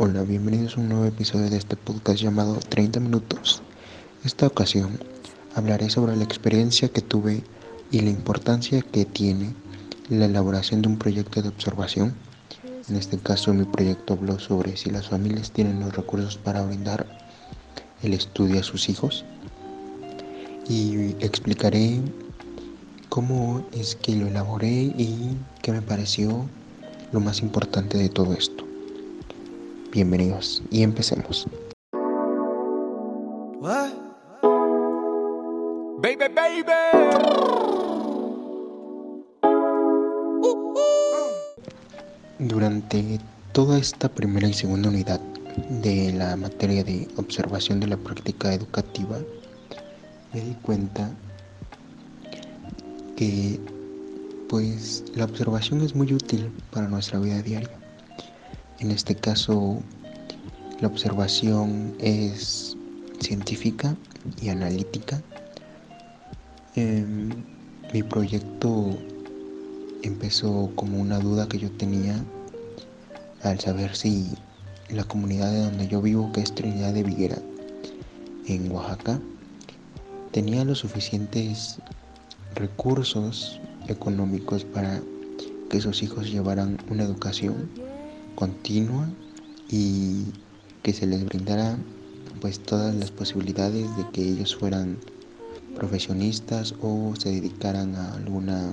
Hola, bienvenidos a un nuevo episodio de este podcast llamado 30 minutos. Esta ocasión hablaré sobre la experiencia que tuve y la importancia que tiene la elaboración de un proyecto de observación. En este caso mi proyecto habló sobre si las familias tienen los recursos para brindar el estudio a sus hijos y explicaré cómo es que lo elaboré y qué me pareció lo más importante de todo esto. Bienvenidos y empecemos. Baby, baby. Durante toda esta primera y segunda unidad de la materia de observación de la práctica educativa, me di cuenta que pues la observación es muy útil para nuestra vida diaria. En este caso, la observación es científica y analítica. Em, mi proyecto empezó como una duda que yo tenía al saber si la comunidad de donde yo vivo, que es Trinidad de Viguera, en Oaxaca, tenía los suficientes recursos económicos para que sus hijos llevaran una educación continua y que se les brindara pues todas las posibilidades de que ellos fueran profesionistas o se dedicaran a alguna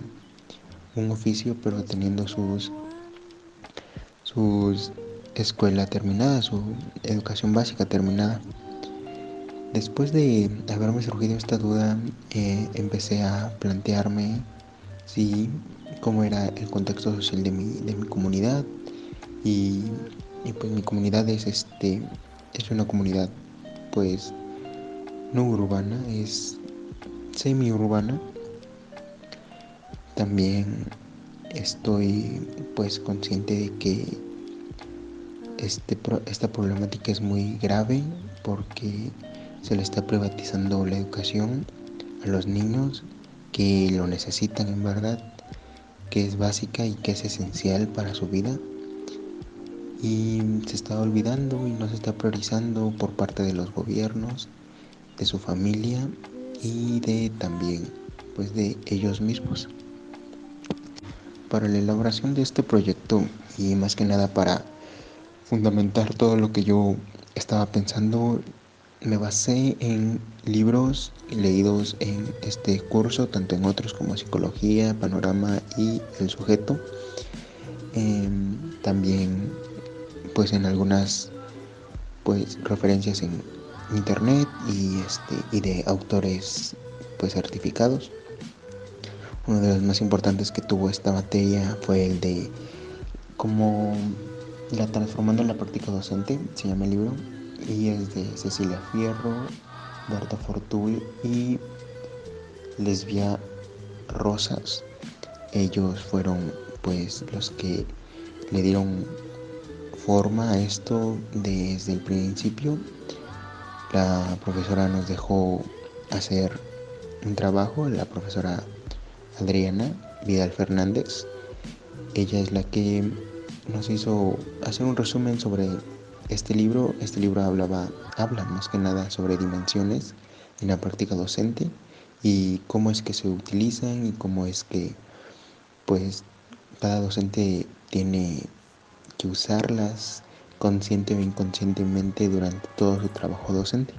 un oficio pero teniendo sus sus escuela terminada, su educación básica terminada. Después de haberme surgido esta duda, eh, empecé a plantearme si cómo era el contexto social de mi, de mi comunidad, y, pues mi comunidad es este es una comunidad pues no urbana es semi urbana también estoy pues consciente de que este, esta problemática es muy grave porque se le está privatizando la educación a los niños que lo necesitan en verdad, que es básica y que es esencial para su vida y se está olvidando y no se está priorizando por parte de los gobiernos, de su familia y de también pues de ellos mismos. Para la elaboración de este proyecto y más que nada para fundamentar todo lo que yo estaba pensando, me basé en libros leídos en este curso, tanto en otros como psicología, panorama y el sujeto. Em, también pues en algunas pues referencias en internet y este y de autores pues certificados. Uno de los más importantes que tuvo esta materia fue el de cómo la transformando en la práctica docente se llama el libro y es de Cecilia Fierro Berta Fortul y Lesbia Rosas. Ellos fueron pues los que le dieron forma esto desde el principio. La profesora nos dejó hacer un trabajo, la profesora Adriana Vidal Fernández. Ella es la que nos hizo hacer un resumen sobre este libro. Este libro hablaba, habla más que nada sobre dimensiones en la práctica docente y cómo es que se utilizan y cómo es que pues cada docente tiene que usarlas consciente o inconscientemente durante todo su trabajo docente.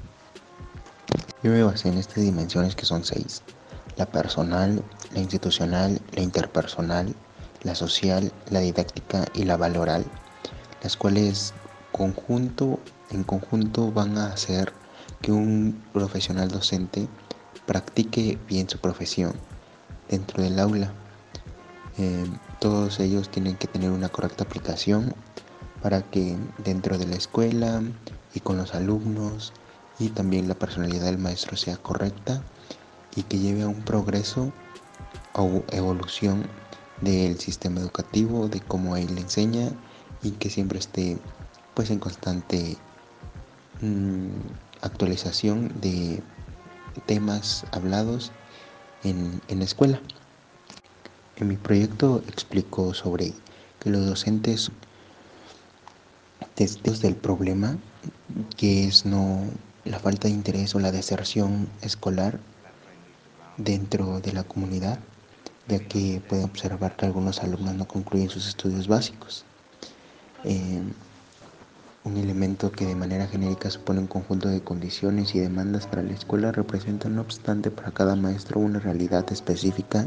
Yo me basé en estas dimensiones que son seis. La personal, la institucional, la interpersonal, la social, la didáctica y la valoral, las cuales conjunto, en conjunto van a hacer que un profesional docente practique bien su profesión dentro del aula eh, todos ellos tienen que tener una correcta aplicación para que dentro de la escuela y con los alumnos y también la personalidad del maestro sea correcta y que lleve a un progreso o evolución del sistema educativo, de cómo él enseña y que siempre esté pues en constante mm, actualización de temas hablados en, en la escuela. En mi proyecto explico sobre que los docentes testigos del problema que es no la falta de interés o la deserción escolar dentro de la comunidad, ya que puede observar que algunos alumnos no concluyen sus estudios básicos. Eh, un elemento que de manera genérica supone un conjunto de condiciones y demandas para la escuela representa no obstante para cada maestro una realidad específica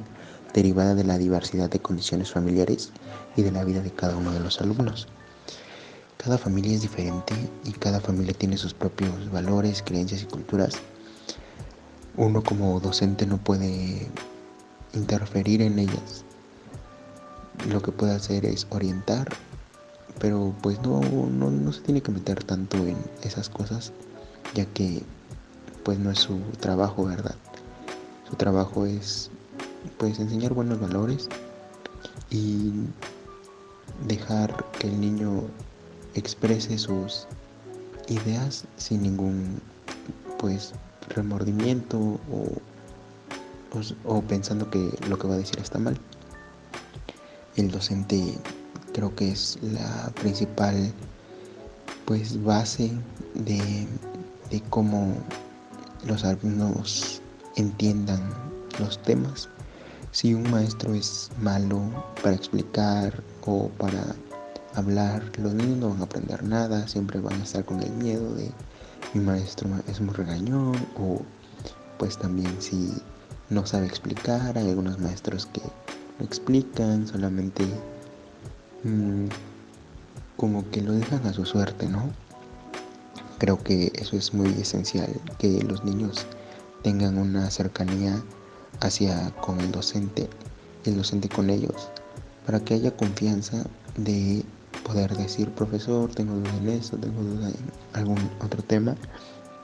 derivada de la diversidad de condiciones familiares y de la vida de cada uno de los alumnos. Cada familia es diferente y cada familia tiene sus propios valores, creencias y culturas. Uno como docente no puede interferir en ellas. Lo que puede hacer es orientar, pero pues no, no, no se tiene que meter tanto en esas cosas, ya que pues no es su trabajo, ¿verdad? Su trabajo es pues enseñar buenos valores y dejar que el niño exprese sus ideas sin ningún pues remordimiento o, o, pensando que lo que va a decir está mal. El docente creo que es la principal pues base de, de cómo los alumnos entiendan los temas. Si un maestro es malo para explicar o para hablar, los niños no van a aprender nada, siempre van a estar con el miedo de mi maestro es muy regañón o pues también si no sabe explicar, hay algunos maestros que explican, solamente mmm, como que lo dejan a su suerte, ¿no? Creo que eso es muy esencial, que los niños tengan una cercanía hacia con el docente, el docente con ellos, para que haya confianza de poder decir, profesor, tengo duda en esto, tengo duda en algún otro tema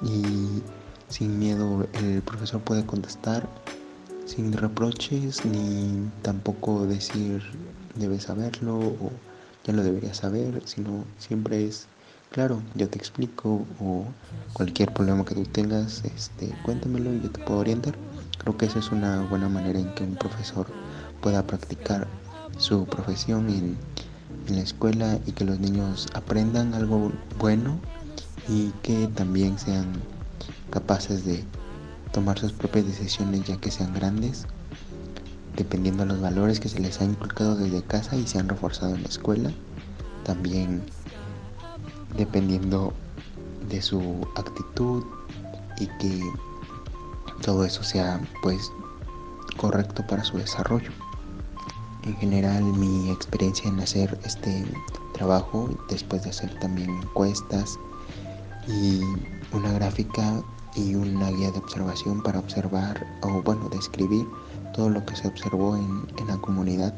y sin miedo el profesor puede contestar sin reproches ni tampoco decir debes saberlo o ya lo deberías saber, sino siempre es claro, yo te explico o cualquier problema que tú tengas, este, cuéntamelo y yo te puedo orientar. Creo que esa es una buena manera en que un profesor pueda practicar su profesión en en la escuela y que los niños aprendan algo bueno y que también sean capaces de tomar sus propias decisiones ya que sean grandes, dependiendo de los valores que se les ha inculcado desde casa y se han reforzado en la escuela, también dependiendo de su actitud y que todo eso sea pues correcto para su desarrollo. En general mi experiencia en hacer este trabajo después de hacer también encuestas y una gráfica y una guía de observación para observar o bueno describir todo lo que se observó en, en la comunidad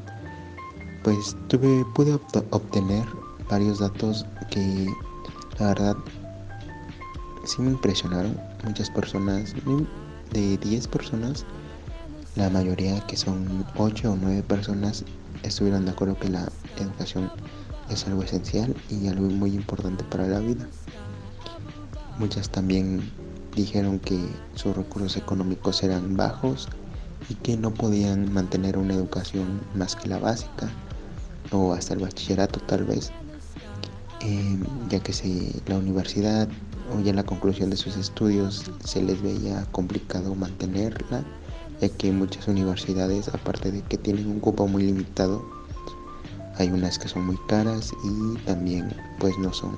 pues tuve pude obtener varios datos que la verdad sí me impresionaron. Muchas personas de 10 personas la mayoría, que son 8 o 9 personas, estuvieron de acuerdo que la educación es algo esencial y algo muy importante para la vida. Muchas también dijeron que sus recursos económicos eran bajos y que no podían mantener una educación más que la básica o hasta el bachillerato tal vez, eh, ya que si la universidad o ya la conclusión de sus estudios se les veía complicado mantenerla ya que muchas universidades, aparte de que tienen un cupo muy limitado, hay unas que son muy caras y también pues no son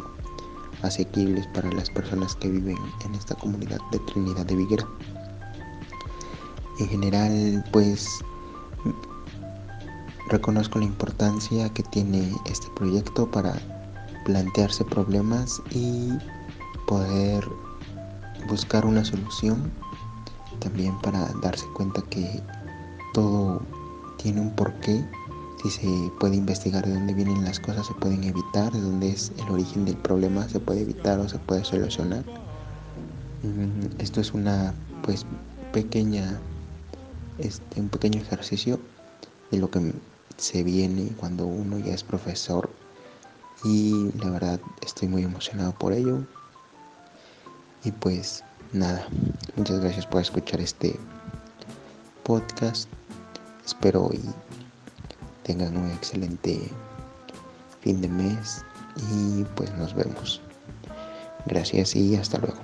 asequibles para las personas que viven en esta comunidad de Trinidad de Viguera. En general pues reconozco la importancia que tiene este proyecto para plantearse problemas y poder buscar una solución también para darse cuenta que todo tiene un porqué. Si se puede investigar de dónde vienen las cosas, se pueden evitar, de dónde es el origen del problema, se puede evitar o se puede solucionar. Mm, esto es una pues pequeña este, un pequeño ejercicio de lo que se viene cuando uno ya es profesor y la verdad estoy muy emocionado por ello y pues nada, muchas gracias por escuchar este podcast. Espero y tengan un excelente fin de mes y pues nos vemos. Gracias y hasta luego.